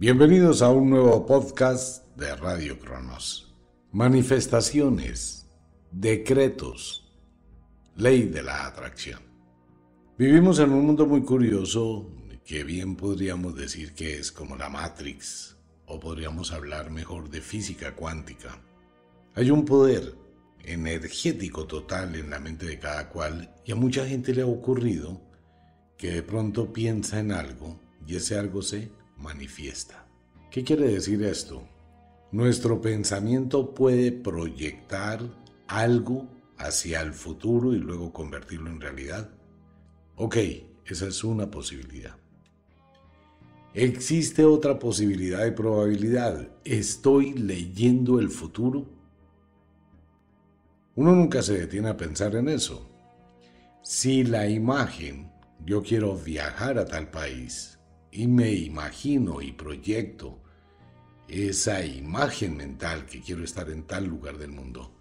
Bienvenidos a un nuevo podcast de Radio Cronos. Manifestaciones, decretos, ley de la atracción. Vivimos en un mundo muy curioso que bien podríamos decir que es como la Matrix, o podríamos hablar mejor de física cuántica. Hay un poder energético total en la mente de cada cual y a mucha gente le ha ocurrido que de pronto piensa en algo y ese algo se manifiesta. ¿Qué quiere decir esto? Nuestro pensamiento puede proyectar algo hacia el futuro y luego convertirlo en realidad. Ok, esa es una posibilidad. ¿Existe otra posibilidad y probabilidad? ¿Estoy leyendo el futuro? Uno nunca se detiene a pensar en eso. Si la imagen, yo quiero viajar a tal país, y me imagino y proyecto esa imagen mental que quiero estar en tal lugar del mundo.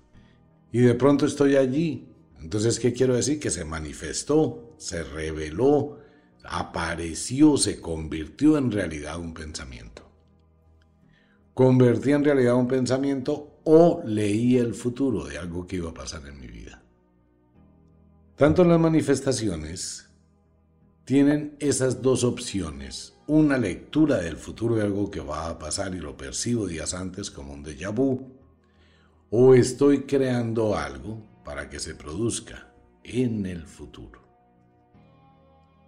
Y de pronto estoy allí. Entonces, ¿qué quiero decir? Que se manifestó, se reveló, apareció, se convirtió en realidad un pensamiento. Convertí en realidad un pensamiento o leí el futuro de algo que iba a pasar en mi vida. Tanto las manifestaciones tienen esas dos opciones. Una lectura del futuro de algo que va a pasar y lo percibo días antes como un déjà vu. O estoy creando algo para que se produzca en el futuro.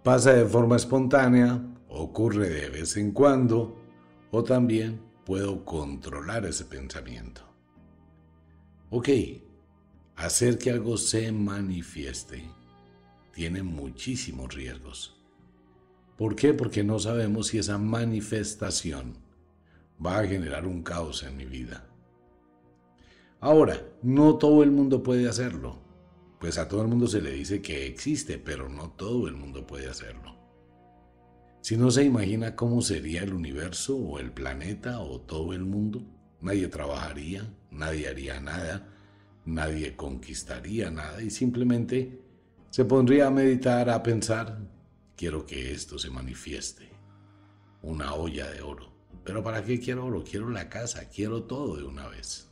Pasa de forma espontánea, ocurre de vez en cuando, o también puedo controlar ese pensamiento. Ok, hacer que algo se manifieste tiene muchísimos riesgos. ¿Por qué? Porque no sabemos si esa manifestación va a generar un caos en mi vida. Ahora, no todo el mundo puede hacerlo. Pues a todo el mundo se le dice que existe, pero no todo el mundo puede hacerlo. Si no se imagina cómo sería el universo o el planeta o todo el mundo, nadie trabajaría, nadie haría nada, nadie conquistaría nada y simplemente se pondría a meditar, a pensar, quiero que esto se manifieste. Una olla de oro. Pero ¿para qué quiero oro? Quiero la casa, quiero todo de una vez.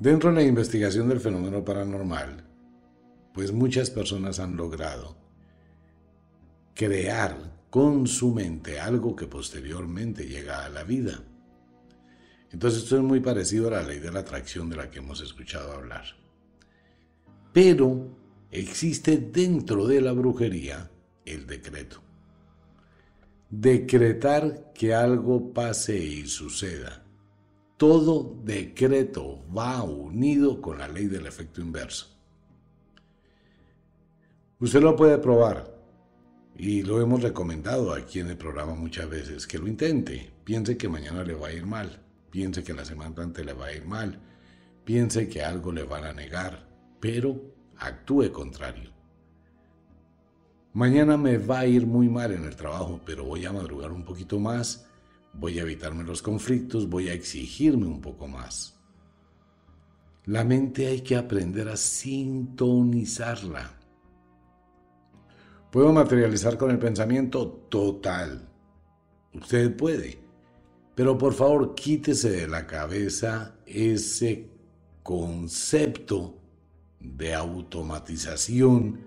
Dentro de la investigación del fenómeno paranormal, pues muchas personas han logrado crear con su mente algo que posteriormente llega a la vida. Entonces esto es muy parecido a la ley de la atracción de la que hemos escuchado hablar. Pero existe dentro de la brujería el decreto. Decretar que algo pase y suceda. Todo decreto va unido con la ley del efecto inverso. Usted lo puede probar y lo hemos recomendado aquí en el programa muchas veces, que lo intente. Piense que mañana le va a ir mal, piense que la semana antes le va a ir mal, piense que algo le van a negar, pero actúe contrario. Mañana me va a ir muy mal en el trabajo, pero voy a madrugar un poquito más, voy a evitarme los conflictos, voy a exigirme un poco más. La mente hay que aprender a sintonizarla. ¿Puedo materializar con el pensamiento? Total. Usted puede. Pero por favor, quítese de la cabeza ese concepto de automatización,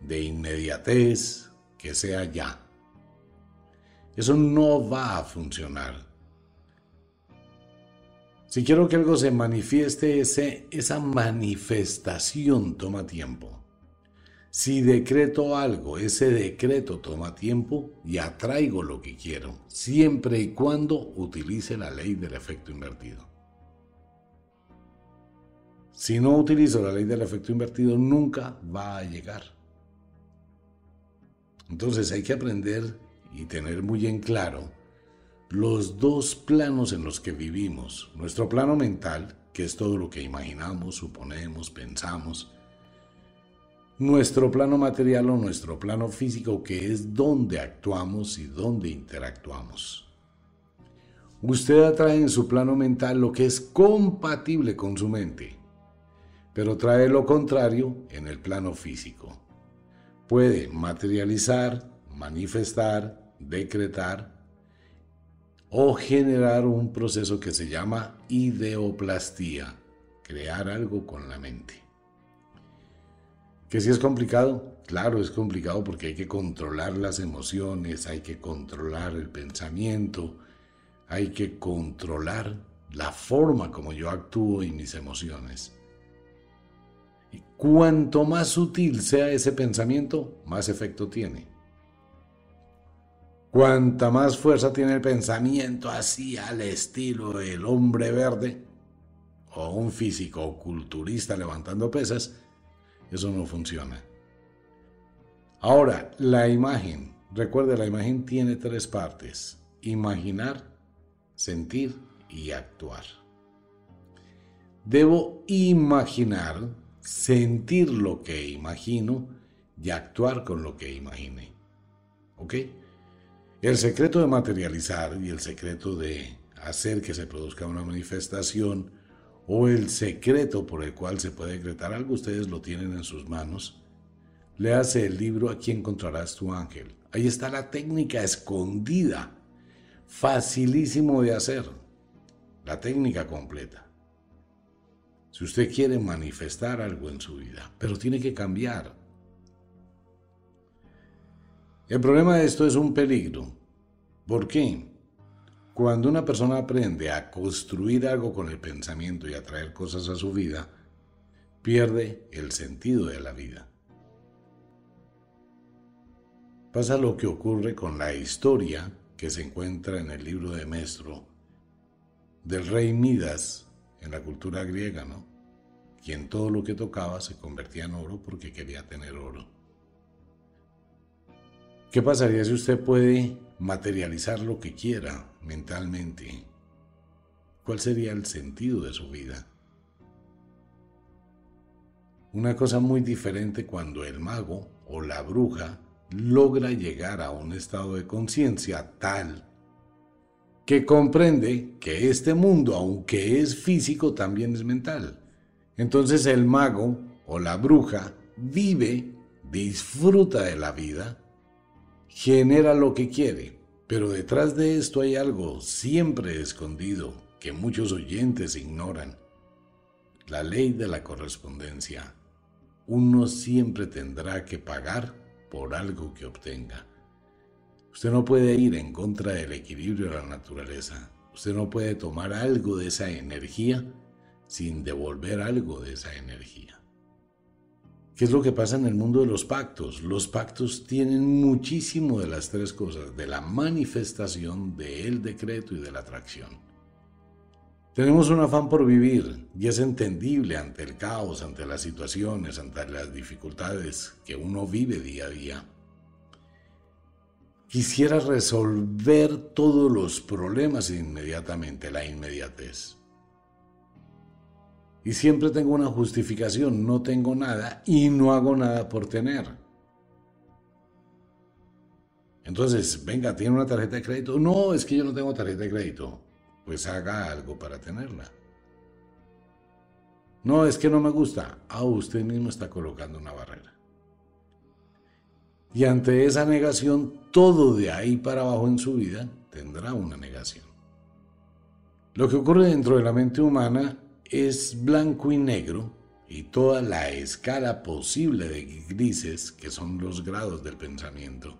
de inmediatez, que sea ya. Eso no va a funcionar. Si quiero que algo se manifieste, ese, esa manifestación toma tiempo. Si decreto algo, ese decreto toma tiempo y atraigo lo que quiero, siempre y cuando utilice la ley del efecto invertido. Si no utilizo la ley del efecto invertido, nunca va a llegar. Entonces hay que aprender y tener muy en claro los dos planos en los que vivimos. Nuestro plano mental, que es todo lo que imaginamos, suponemos, pensamos. Nuestro plano material o nuestro plano físico, que es donde actuamos y donde interactuamos. Usted atrae en su plano mental lo que es compatible con su mente, pero trae lo contrario en el plano físico. Puede materializar, manifestar, decretar o generar un proceso que se llama ideoplastía, crear algo con la mente. ¿Que si es complicado? Claro, es complicado porque hay que controlar las emociones, hay que controlar el pensamiento, hay que controlar la forma como yo actúo y mis emociones. Y cuanto más sutil sea ese pensamiento, más efecto tiene. Cuanta más fuerza tiene el pensamiento así al estilo del hombre verde o un físico culturista levantando pesas, eso no funciona. Ahora, la imagen. Recuerde, la imagen tiene tres partes. Imaginar, sentir y actuar. Debo imaginar, sentir lo que imagino y actuar con lo que imagine. ¿Ok? El secreto de materializar y el secreto de hacer que se produzca una manifestación o el secreto por el cual se puede decretar algo, ustedes lo tienen en sus manos. Le hace el libro Aquí encontrarás tu ángel. Ahí está la técnica escondida facilísimo de hacer. La técnica completa. Si usted quiere manifestar algo en su vida, pero tiene que cambiar. El problema de esto es un peligro. ¿Por qué? Cuando una persona aprende a construir algo con el pensamiento y a traer cosas a su vida, pierde el sentido de la vida. Pasa lo que ocurre con la historia que se encuentra en el libro de Mestro del rey Midas en la cultura griega, ¿no? Quien todo lo que tocaba se convertía en oro porque quería tener oro. ¿Qué pasaría si usted puede materializar lo que quiera mentalmente? ¿Cuál sería el sentido de su vida? Una cosa muy diferente cuando el mago o la bruja logra llegar a un estado de conciencia tal que comprende que este mundo, aunque es físico, también es mental. Entonces el mago o la bruja vive, disfruta de la vida, genera lo que quiere, pero detrás de esto hay algo siempre escondido que muchos oyentes ignoran. La ley de la correspondencia. Uno siempre tendrá que pagar por algo que obtenga. Usted no puede ir en contra del equilibrio de la naturaleza. Usted no puede tomar algo de esa energía sin devolver algo de esa energía. ¿Qué es lo que pasa en el mundo de los pactos? Los pactos tienen muchísimo de las tres cosas, de la manifestación, del decreto y de la atracción. Tenemos un afán por vivir y es entendible ante el caos, ante las situaciones, ante las dificultades que uno vive día a día. Quisiera resolver todos los problemas inmediatamente, la inmediatez. Y siempre tengo una justificación, no tengo nada y no hago nada por tener. Entonces, venga, ¿tiene una tarjeta de crédito? No, es que yo no tengo tarjeta de crédito pues haga algo para tenerla. No, es que no me gusta. Ah, usted mismo está colocando una barrera. Y ante esa negación, todo de ahí para abajo en su vida tendrá una negación. Lo que ocurre dentro de la mente humana es blanco y negro y toda la escala posible de grises, que son los grados del pensamiento,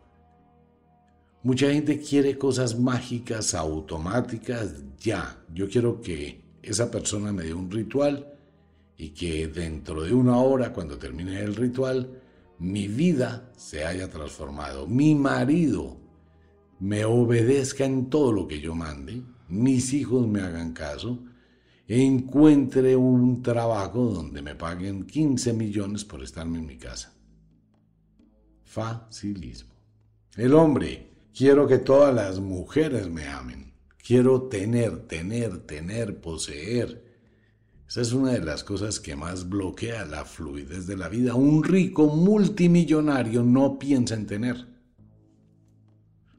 Mucha gente quiere cosas mágicas, automáticas, ya. Yo quiero que esa persona me dé un ritual y que dentro de una hora, cuando termine el ritual, mi vida se haya transformado. Mi marido me obedezca en todo lo que yo mande, mis hijos me hagan caso, encuentre un trabajo donde me paguen 15 millones por estarme en mi casa. Facilismo. El hombre Quiero que todas las mujeres me amen. Quiero tener, tener, tener, poseer. Esa es una de las cosas que más bloquea la fluidez de la vida. Un rico multimillonario no piensa en tener.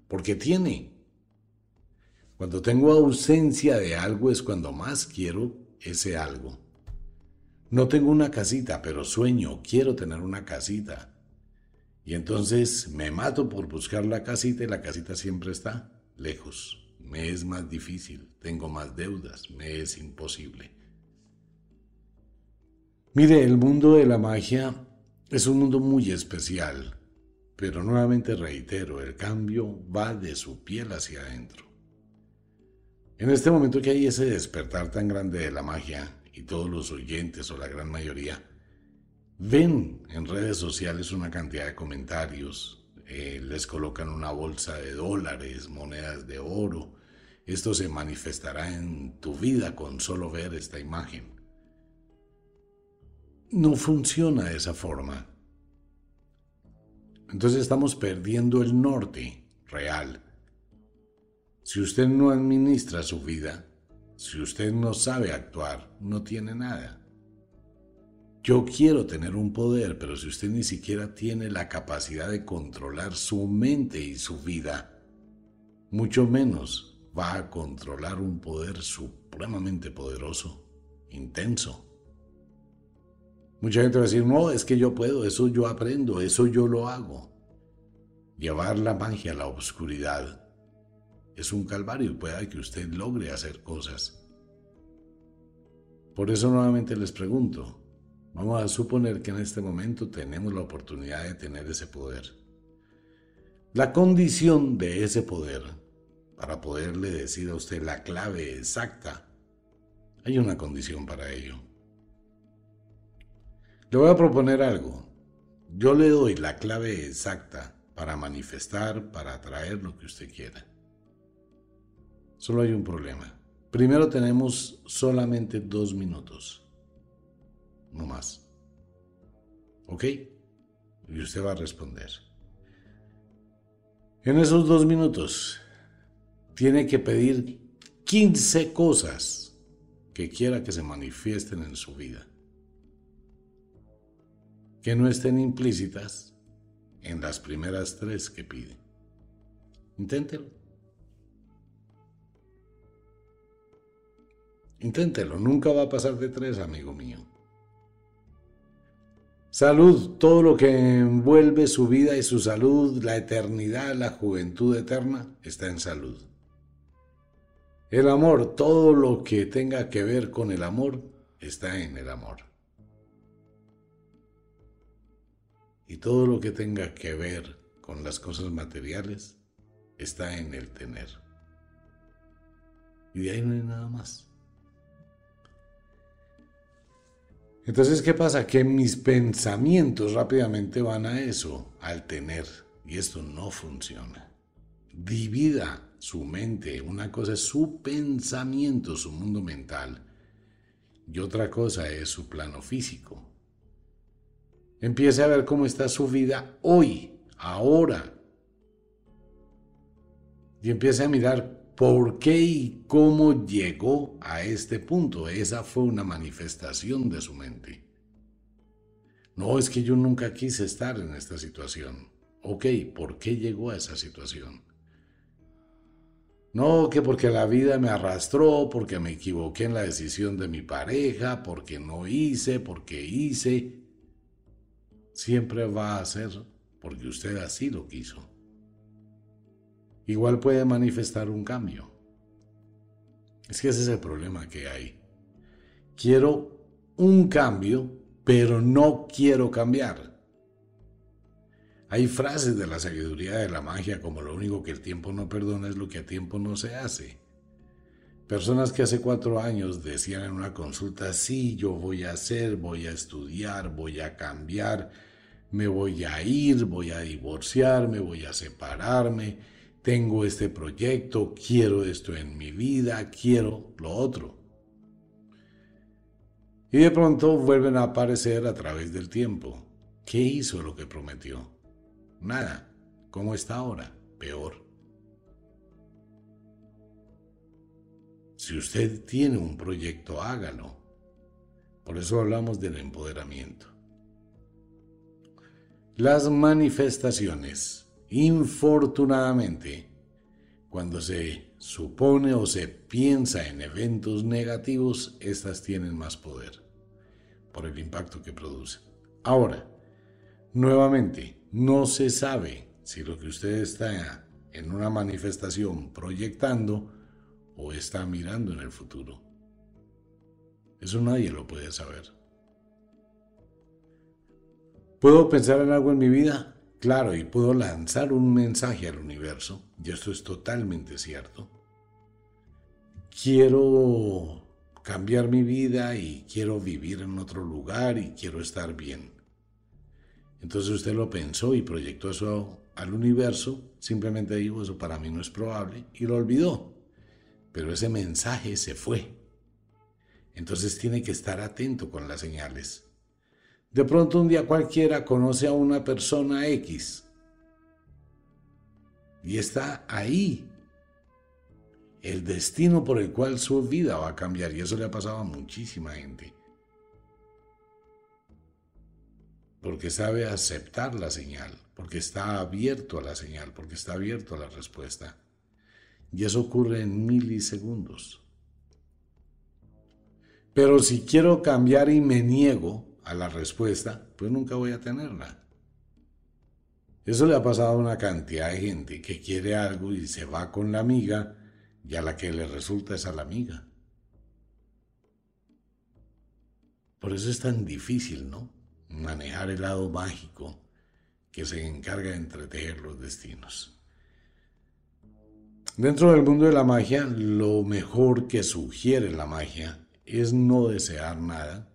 Porque tiene. Cuando tengo ausencia de algo es cuando más quiero ese algo. No tengo una casita, pero sueño, quiero tener una casita. Y entonces me mato por buscar la casita y la casita siempre está lejos. Me es más difícil, tengo más deudas, me es imposible. Mire, el mundo de la magia es un mundo muy especial, pero nuevamente reitero, el cambio va de su piel hacia adentro. En este momento que hay ese despertar tan grande de la magia, y todos los oyentes o la gran mayoría ven en redes sociales una cantidad de comentarios, eh, les colocan una bolsa de dólares, monedas de oro. Esto se manifestará en tu vida con solo ver esta imagen. No funciona de esa forma. Entonces estamos perdiendo el norte real. Si usted no administra su vida, si usted no sabe actuar, no tiene nada. Yo quiero tener un poder, pero si usted ni siquiera tiene la capacidad de controlar su mente y su vida, mucho menos va a controlar un poder supremamente poderoso, intenso. Mucha gente va a decir, no, es que yo puedo, eso yo aprendo, eso yo lo hago. Llevar la magia a la oscuridad es un calvario y pueda que usted logre hacer cosas. Por eso nuevamente les pregunto, vamos a suponer que en este momento tenemos la oportunidad de tener ese poder. La condición de ese poder, para poderle decir a usted la clave exacta, hay una condición para ello. Le voy a proponer algo. Yo le doy la clave exacta para manifestar, para atraer lo que usted quiera. Solo hay un problema. Primero tenemos solamente dos minutos. No más. ¿Ok? Y usted va a responder. En esos dos minutos tiene que pedir 15 cosas que quiera que se manifiesten en su vida. Que no estén implícitas en las primeras tres que pide. Inténtelo. Inténtelo, nunca va a pasar de tres, amigo mío. Salud, todo lo que envuelve su vida y su salud, la eternidad, la juventud eterna, está en salud. El amor, todo lo que tenga que ver con el amor, está en el amor. Y todo lo que tenga que ver con las cosas materiales, está en el tener. Y de ahí no hay nada más. Entonces, ¿qué pasa? Que mis pensamientos rápidamente van a eso, al tener, y esto no funciona. Divida su mente, una cosa es su pensamiento, su mundo mental, y otra cosa es su plano físico. Empiece a ver cómo está su vida hoy, ahora, y empiece a mirar por qué y cómo llegó a este punto. Esa fue una manifestación de su mente. No es que yo nunca quise estar en esta situación. Ok, ¿por qué llegó a esa situación? No, que porque la vida me arrastró, porque me equivoqué en la decisión de mi pareja, porque no hice, porque hice. Siempre va a ser porque usted así lo quiso igual puede manifestar un cambio. Es que ese es el problema que hay. Quiero un cambio, pero no quiero cambiar. Hay frases de la sabiduría de la magia como lo único que el tiempo no perdona es lo que a tiempo no se hace. Personas que hace cuatro años decían en una consulta, sí, yo voy a hacer, voy a estudiar, voy a cambiar, me voy a ir, voy a divorciarme, voy a separarme, tengo este proyecto, quiero esto en mi vida, quiero lo otro. Y de pronto vuelven a aparecer a través del tiempo. ¿Qué hizo lo que prometió? Nada. ¿Cómo está ahora? Peor. Si usted tiene un proyecto, hágalo. Por eso hablamos del empoderamiento. Las manifestaciones infortunadamente, cuando se supone o se piensa en eventos negativos, estas tienen más poder por el impacto que producen. Ahora, nuevamente, no se sabe si lo que usted está en una manifestación proyectando o está mirando en el futuro. Eso nadie lo puede saber. ¿Puedo pensar en algo en mi vida? Claro, y puedo lanzar un mensaje al universo, y esto es totalmente cierto. Quiero cambiar mi vida y quiero vivir en otro lugar y quiero estar bien. Entonces usted lo pensó y proyectó eso al universo, simplemente dijo eso para mí no es probable y lo olvidó. Pero ese mensaje se fue. Entonces tiene que estar atento con las señales. De pronto un día cualquiera conoce a una persona X y está ahí el destino por el cual su vida va a cambiar y eso le ha pasado a muchísima gente. Porque sabe aceptar la señal, porque está abierto a la señal, porque está abierto a la respuesta. Y eso ocurre en milisegundos. Pero si quiero cambiar y me niego a la respuesta, pues nunca voy a tenerla. Eso le ha pasado a una cantidad de gente que quiere algo y se va con la amiga y a la que le resulta es a la amiga. Por eso es tan difícil, ¿no? Manejar el lado mágico que se encarga de entretejer los destinos. Dentro del mundo de la magia, lo mejor que sugiere la magia es no desear nada,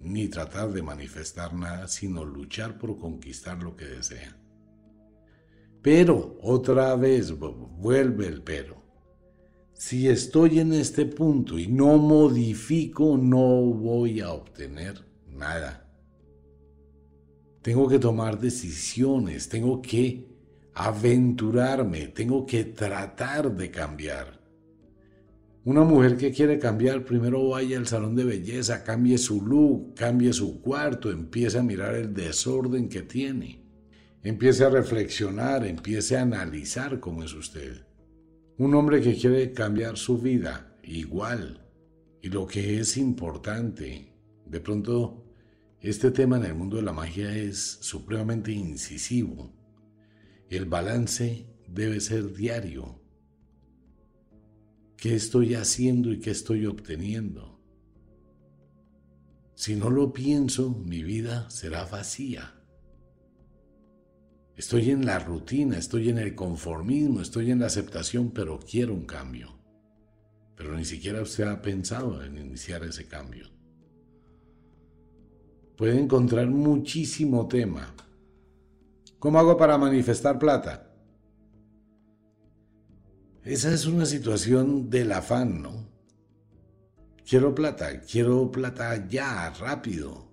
ni tratar de manifestar nada, sino luchar por conquistar lo que desea. Pero, otra vez, vuelve el pero. Si estoy en este punto y no modifico, no voy a obtener nada. Tengo que tomar decisiones, tengo que aventurarme, tengo que tratar de cambiar. Una mujer que quiere cambiar, primero vaya al salón de belleza, cambie su look, cambie su cuarto, empiece a mirar el desorden que tiene, empiece a reflexionar, empiece a analizar cómo es usted. Un hombre que quiere cambiar su vida, igual. Y lo que es importante, de pronto, este tema en el mundo de la magia es supremamente incisivo. El balance debe ser diario. ¿Qué estoy haciendo y qué estoy obteniendo? Si no lo pienso, mi vida será vacía. Estoy en la rutina, estoy en el conformismo, estoy en la aceptación, pero quiero un cambio. Pero ni siquiera usted ha pensado en iniciar ese cambio. Puede encontrar muchísimo tema ¿Cómo hago para manifestar plata? Esa es una situación del afán, ¿no? Quiero plata, quiero plata ya, rápido.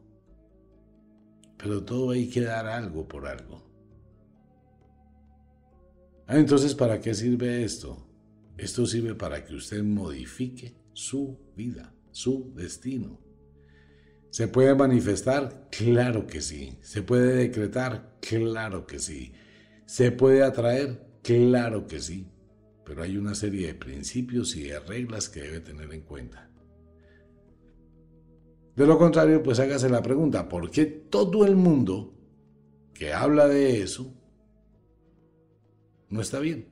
Pero todo hay que dar algo por algo. Ah, entonces, ¿para qué sirve esto? Esto sirve para que usted modifique su vida, su destino. ¿Se puede manifestar? Claro que sí. ¿Se puede decretar? Claro que sí. ¿Se puede atraer? Claro que sí. Pero hay una serie de principios y de reglas que debe tener en cuenta. De lo contrario, pues hágase la pregunta, ¿por qué todo el mundo que habla de eso no está bien?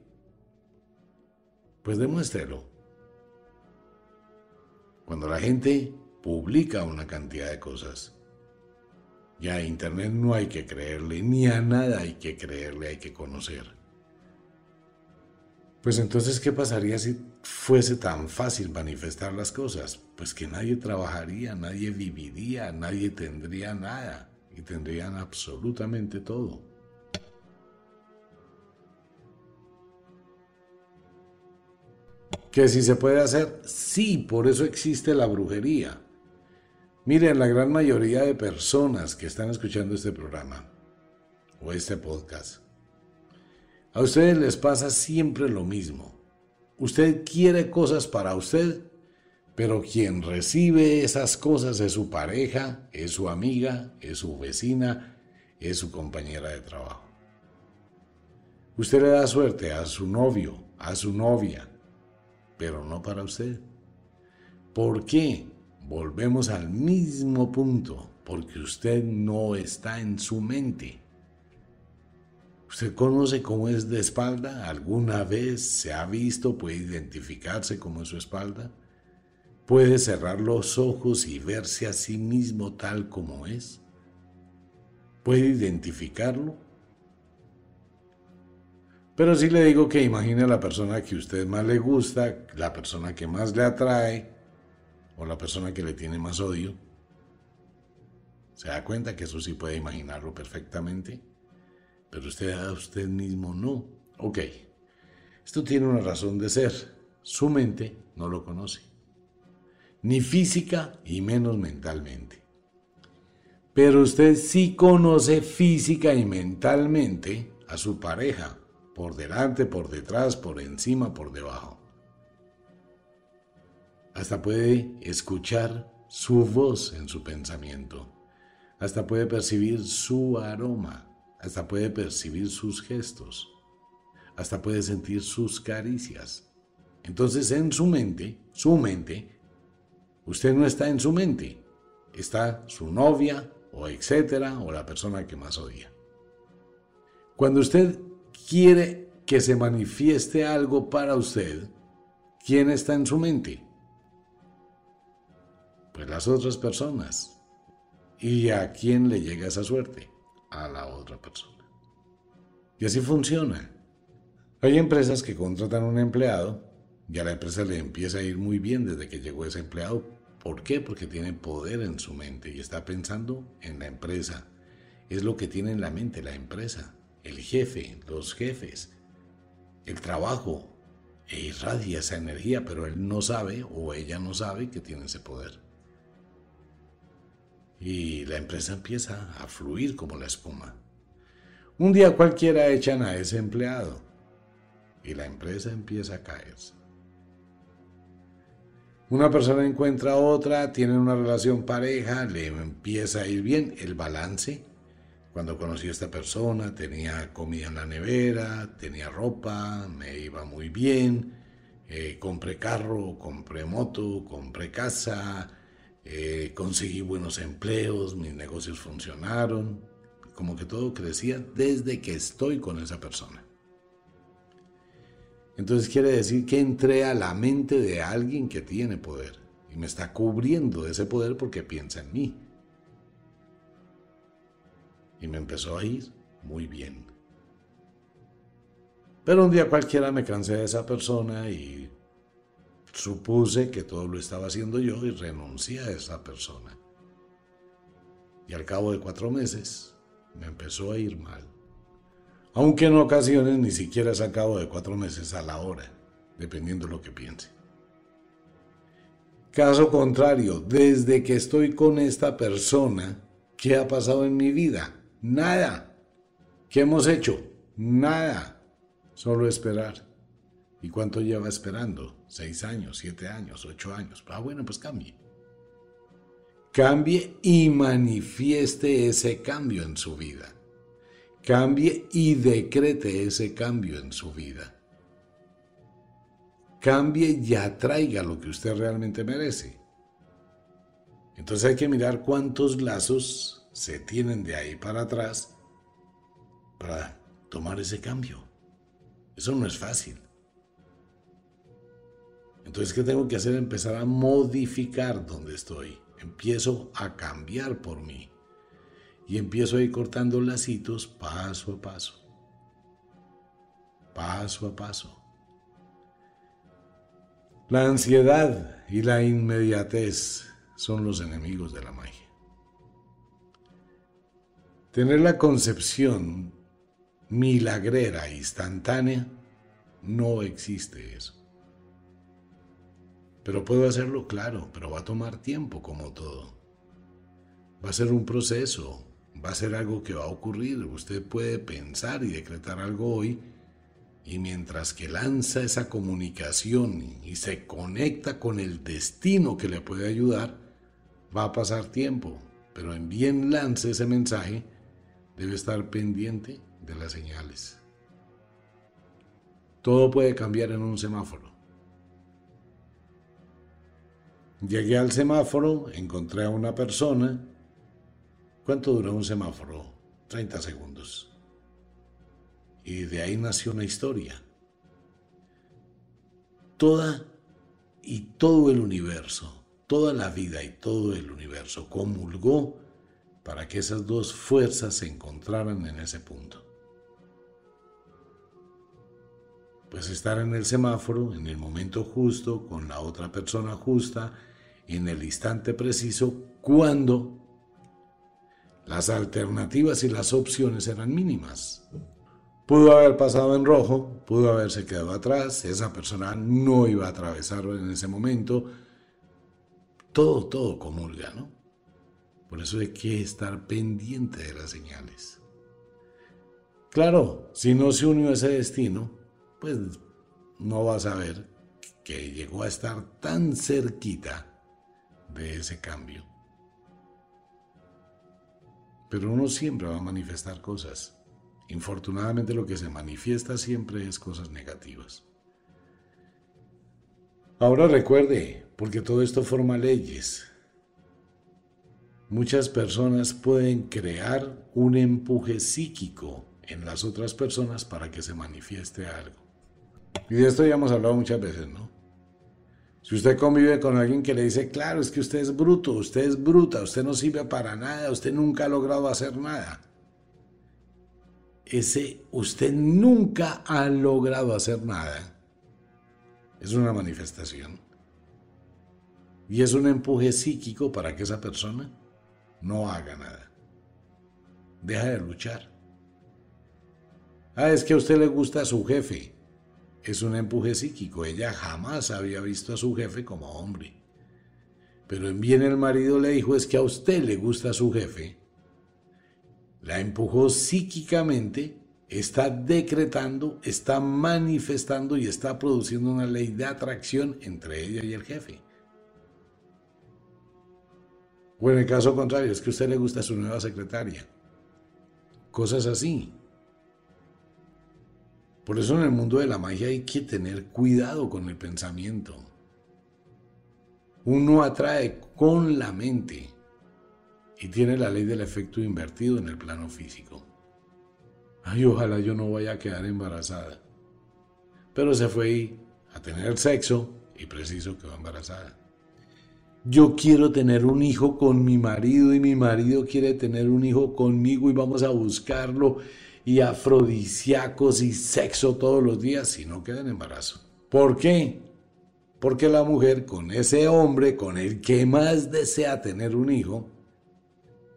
Pues demuéstrelo. Cuando la gente publica una cantidad de cosas. Ya a Internet no hay que creerle, ni a nada hay que creerle, hay que conocer. Pues entonces, ¿qué pasaría si fuese tan fácil manifestar las cosas? Pues que nadie trabajaría, nadie viviría, nadie tendría nada y tendrían absolutamente todo. ¿Que si se puede hacer? Sí, por eso existe la brujería. Miren, la gran mayoría de personas que están escuchando este programa o este podcast, a ustedes les pasa siempre lo mismo. Usted quiere cosas para usted Pero quien recibe esas cosas es su pareja, es su amiga, es su vecina, es su compañera de trabajo. Usted le da suerte a su novio, a su novia, pero no para usted. ¿Por qué? Volvemos al mismo punto, porque usted no está en su mente. ¿Usted conoce cómo es de espalda? ¿Alguna vez se ha visto, puede identificarse cómo es su espalda? ¿Puede cerrar los ojos y verse a sí mismo tal como es? ¿Puede identificarlo? Pero si le digo que imagine a la persona que usted más le gusta, la persona que más le atrae, o la persona que le tiene más odio. ¿Se da cuenta que eso sí puede imaginarlo perfectamente? Pero usted a usted mismo no. Ok, esto tiene una razón de ser. Su mente no lo conoce, ni física y menos mentalmente. Pero usted sí conoce física y mentalmente a su pareja, por delante, por detrás, por encima, por debajo. Hasta puede escuchar su voz en su pensamiento. Hasta puede percibir su aroma hasta puede percibir sus gestos, hasta puede sentir sus caricias. Entonces en su mente, su mente, usted no está en su mente, está su novia o etcétera o la persona que más odia. Cuando usted quiere que se manifieste algo para usted, ¿quién está en su mente? Pues las otras personas. ¿Y a quién le llega esa suerte? A la otra persona. Y así funciona. Hay empresas que contratan a un empleado y a la empresa le empieza a ir muy bien desde que llegó ese empleado. ¿Por qué? Porque tiene poder en su mente y está pensando en la empresa. Es lo que tiene en la mente la empresa, el jefe, los jefes, el trabajo. E irradia esa energía, pero él no sabe o ella no sabe que tiene ese poder y la empresa empieza a fluir como la espuma. Un día cualquiera echan a ese empleado y la empresa empieza a caerse. Una persona encuentra a otra, tienen una relación pareja, le empieza a ir bien el balance. Cuando conocí a esta persona tenía comida en la nevera, tenía ropa, me iba muy bien, eh, compré carro, compré moto, compré casa, eh, conseguí buenos empleos, mis negocios funcionaron, como que todo crecía desde que estoy con esa persona. Entonces quiere decir que entré a la mente de alguien que tiene poder y me está cubriendo de ese poder porque piensa en mí. Y me empezó a ir muy bien. Pero un día cualquiera me cansé de esa persona y Supuse que todo lo estaba haciendo yo y renuncié a esa persona. Y al cabo de cuatro meses me empezó a ir mal. Aunque en ocasiones ni siquiera es al cabo de cuatro meses a la hora, dependiendo de lo que piense. Caso contrario, desde que estoy con esta persona, ¿qué ha pasado en mi vida? Nada. ¿Qué hemos hecho? Nada. Solo esperar. ¿Y cuánto lleva esperando? ¿Seis años, siete años, ocho años? Ah, bueno, pues cambie. Cambie y manifieste ese cambio en su vida. Cambie y decrete ese cambio en su vida. Cambie y atraiga lo que usted realmente merece. Entonces hay que mirar cuántos lazos se tienen de ahí para atrás para tomar ese cambio. Eso no es fácil. Entonces, ¿qué tengo que hacer? Empezar a modificar donde estoy. Empiezo a cambiar por mí. Y empiezo a ir cortando lacitos paso a paso. Paso a paso. La ansiedad y la inmediatez son los enemigos de la magia. Tener la concepción milagrera, instantánea, no existe eso. Pero puedo hacerlo, claro, pero va a tomar tiempo como todo. Va a ser un proceso, va a ser algo que va a ocurrir. Usted puede pensar y decretar algo hoy Y mientras que lanza esa comunicación y se conecta con el destino que le puede ayudar, va a pasar tiempo. Pero en bien lance ese mensaje, debe estar pendiente de las señales. Todo puede cambiar en un semáforo. Llegué al semáforo, encontré a una persona. ¿Cuánto dura un semáforo? 30 segundos. Y de ahí nació una historia. Toda y todo el universo, toda la vida y todo el universo comulgó para que esas dos fuerzas se encontraran en ese punto. Pues estar en el semáforo, en el momento justo, con la otra persona justa, en el instante preciso, cuando las alternativas y las opciones eran mínimas. Pudo haber pasado en rojo, pudo haberse quedado atrás, esa persona no iba a atravesarlo en ese momento. Todo, todo comulga, ¿no? Por eso hay que estar pendiente de las señales. Claro, si no se unió a ese destino, pues no va a saber que llegó a estar tan cerquita de ese cambio. Pero uno siempre va a manifestar cosas. Infortunadamente lo que se manifiesta siempre es cosas negativas. Ahora recuerde, porque todo esto forma leyes. Muchas personas pueden crear un empuje psíquico en las otras personas para que se manifieste algo. Y de esto ya hemos hablado muchas veces, ¿no? Si usted convive con alguien que le dice, claro, es que usted es bruto, usted es bruta, usted no sirve para nada, usted nunca ha logrado hacer nada ese usted nunca ha logrado hacer nada, es una manifestación. Y es un empuje psíquico para que esa persona no haga nada. Deja de luchar. Ah, es que a usted le gusta a su jefe. Es un empuje psíquico. Ella jamás había visto a su jefe como hombre. Pero en bien el marido le dijo, es que a usted le gusta su jefe la empujó psíquicamente, está decretando, está manifestando y está produciendo una ley de atracción entre ella y el jefe. O en el caso contrario, es que a usted le gusta su nueva secretaria. Cosas así. Por eso en el mundo de la magia hay que tener cuidado con el pensamiento. Uno atrae con la mente y tiene la ley del efecto invertido en el plano físico. Ay, ojalá yo no vaya a quedar embarazada. Pero se fue a tener sexo y preciso quedó embarazada. Yo quiero tener un hijo con mi marido y mi marido quiere tener un hijo conmigo y vamos a buscarlo y afrodisíacos y sexo todos los días y no queda en embarazo. ¿Por qué? Porque la mujer con ese hombre con el que más desea tener un hijo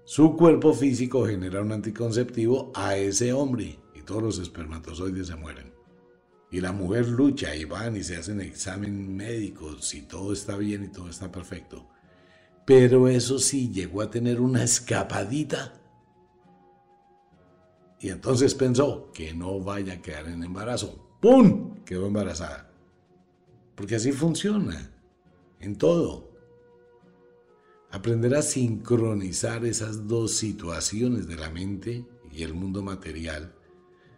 su cuerpo físico genera un anticonceptivo a ese hombre y todos los espermatozoides se mueren. Y la mujer lucha y van y se hacen examen médico si todo está bien y todo está perfecto. Pero eso sí, llegó a tener una escapadita. Y entonces pensó que no vaya a quedar en embarazo. ¡Pum! Quedó embarazada. Porque así funciona. En todo. Aprender a sincronizar esas dos situaciones de la mente y el mundo material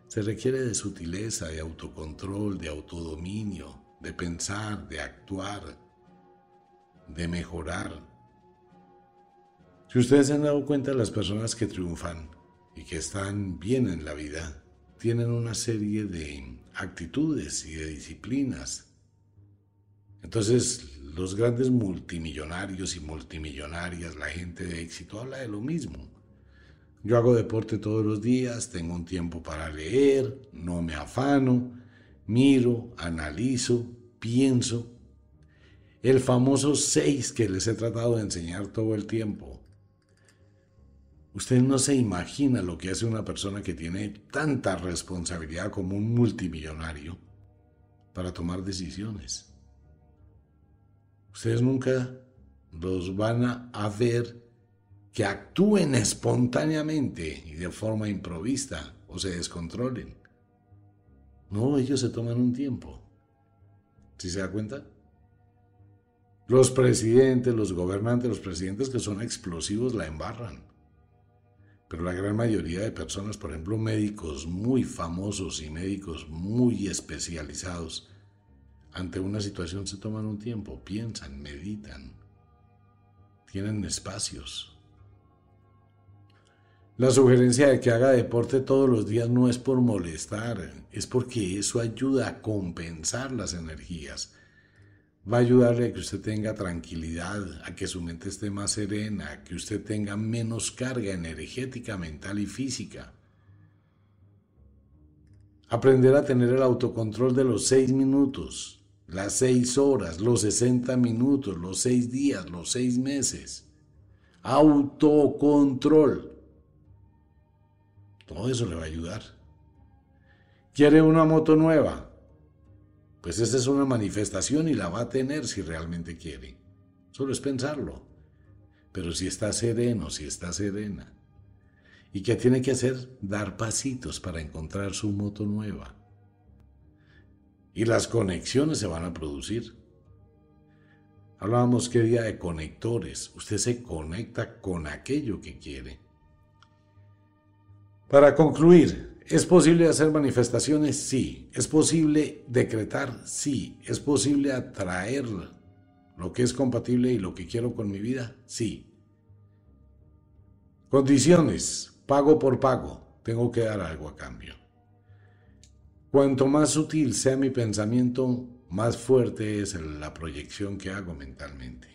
se requiere de sutileza, de autocontrol, de autodominio, de pensar, de actuar, de mejorar. Si ustedes se han dado cuenta, las personas que triunfan y que están bien en la vida tienen una serie de actitudes y de disciplinas. Entonces, los grandes multimillonarios y multimillonarias, la gente de éxito, habla de lo mismo. Yo hago deporte todos los días, tengo un tiempo para leer, no me afano, miro, analizo, pienso. El famoso seis que les he tratado de enseñar todo el tiempo. Usted no se imagina lo que hace una persona que tiene tanta responsabilidad como un multimillonario para tomar decisiones. Ustedes nunca los van a ver que actúen espontáneamente y de forma improvista o se descontrolen. No, ellos se toman un tiempo. ¿Sí se da cuenta? Los presidentes, los gobernantes, los presidentes que son explosivos la embarran. Pero la gran mayoría de personas, por ejemplo, médicos muy famosos y médicos muy especializados, ante una situación se toman un tiempo, piensan, meditan, tienen espacios. La sugerencia de que haga deporte todos los días no es por molestar, es porque eso ayuda a compensar las energías va a ayudarle a que usted tenga tranquilidad, a que su mente esté más serena, a que usted tenga menos carga energética, mental y física. Aprender a tener el autocontrol de los seis minutos, las seis horas, los sesenta minutos, los seis días, los seis meses. Autocontrol. Todo eso le va a ayudar. ¿Quiere una moto nueva? Pues esa es una manifestación y la va a tener si realmente quiere. Solo es pensarlo. Pero si está sereno, si está serena. ¿Y qué tiene que hacer? Dar pasitos para encontrar su moto nueva. Y las conexiones se van a producir. Hablábamos que día de conectores. Usted se conecta con aquello que quiere. Para concluir, ¿Es posible hacer manifestaciones? Sí. ¿Es posible decretar? Sí. ¿Es posible atraer lo que es compatible y lo que quiero con mi vida? Sí. Condiciones. Pago por pago. Tengo que dar algo a cambio. Cuanto más sutil sea mi pensamiento, más fuerte es la proyección que hago mentalmente.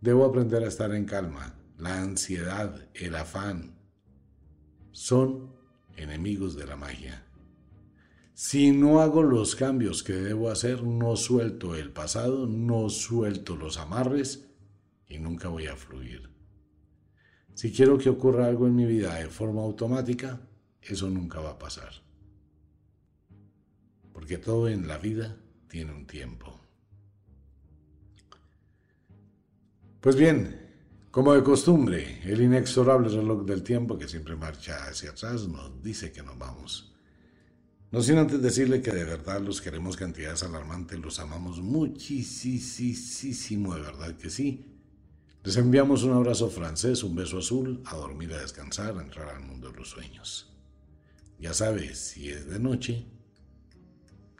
Debo aprender a estar en calma. La ansiedad, el afán, son enemigos de la magia. Si no hago los cambios que debo hacer, no suelto el pasado, no suelto los amarres y nunca voy a fluir. Si quiero que ocurra algo en mi vida de forma automática, eso nunca va a pasar. Porque todo en la vida tiene un tiempo. Pues bien, como de costumbre, el inexorable reloj del tiempo que siempre marcha hacia atrás nos dice que nos vamos. No sin antes decirle que de verdad los queremos cantidades alarmantes, los amamos muchísimo, de verdad que sí. Les enviamos un abrazo francés, un beso azul, a dormir, a descansar, a entrar al mundo de los sueños. Ya sabes, si es de noche,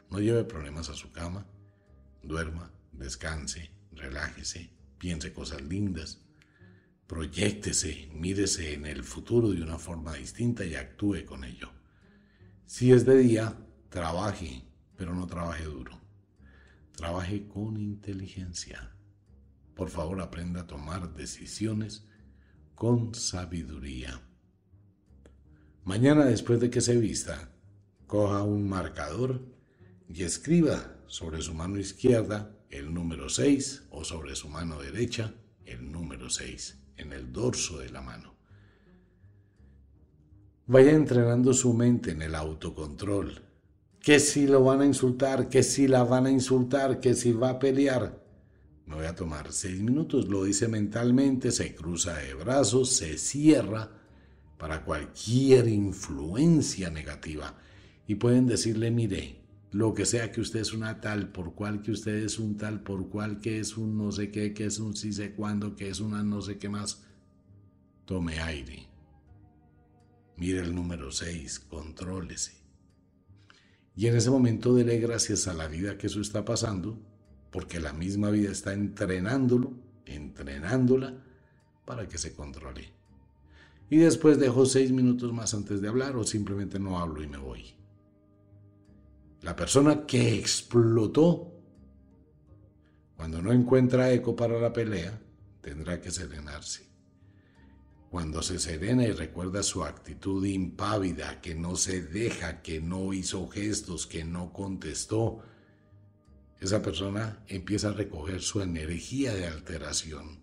no lleve problemas a su cama, duerma, descanse, relájese, piense cosas lindas Proyéctese, mírese en el futuro de una forma distinta y actúe con ello. Si es de día, trabaje, pero no trabaje duro. Trabaje con inteligencia. Por favor, aprenda a tomar decisiones con sabiduría. Mañana, después de que se vista, coja un marcador y escriba sobre su mano izquierda el número 6 o sobre su mano derecha el número 6 en el dorso de la mano. Vaya entrenando su mente en el autocontrol. Que si lo van a insultar, que si la van a insultar, que si va a pelear. Me voy a tomar seis minutos, lo dice mentalmente, se cruza de brazos, se cierra para cualquier influencia negativa. Y pueden decirle, mire, lo que sea que usted es una tal, por cual que usted es un tal, por cual que es un no sé qué, que es un sí sé cuándo, que es una no sé qué más. Tome aire. Mire el número 6, contrólese. Y en ese momento dele gracias a la vida que eso está pasando, porque la misma vida está entrenándolo, entrenándola, para que se controle. Y después dejo seis minutos más antes de hablar o simplemente no hablo y me voy. La persona que explotó, cuando no encuentra eco para la pelea, tendrá que serenarse. Cuando se serena y recuerda su actitud impávida, que no se deja, que no hizo gestos, que no contestó, esa persona empieza a recoger su energía de alteración.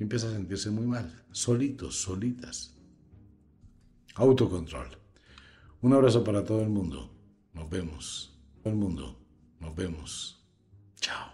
empieza a sentirse muy mal, solitos, solitas. Autocontrol. Un abrazo para todo el mundo. Nos vemos. Todo el mundo. Nos vemos. Chao.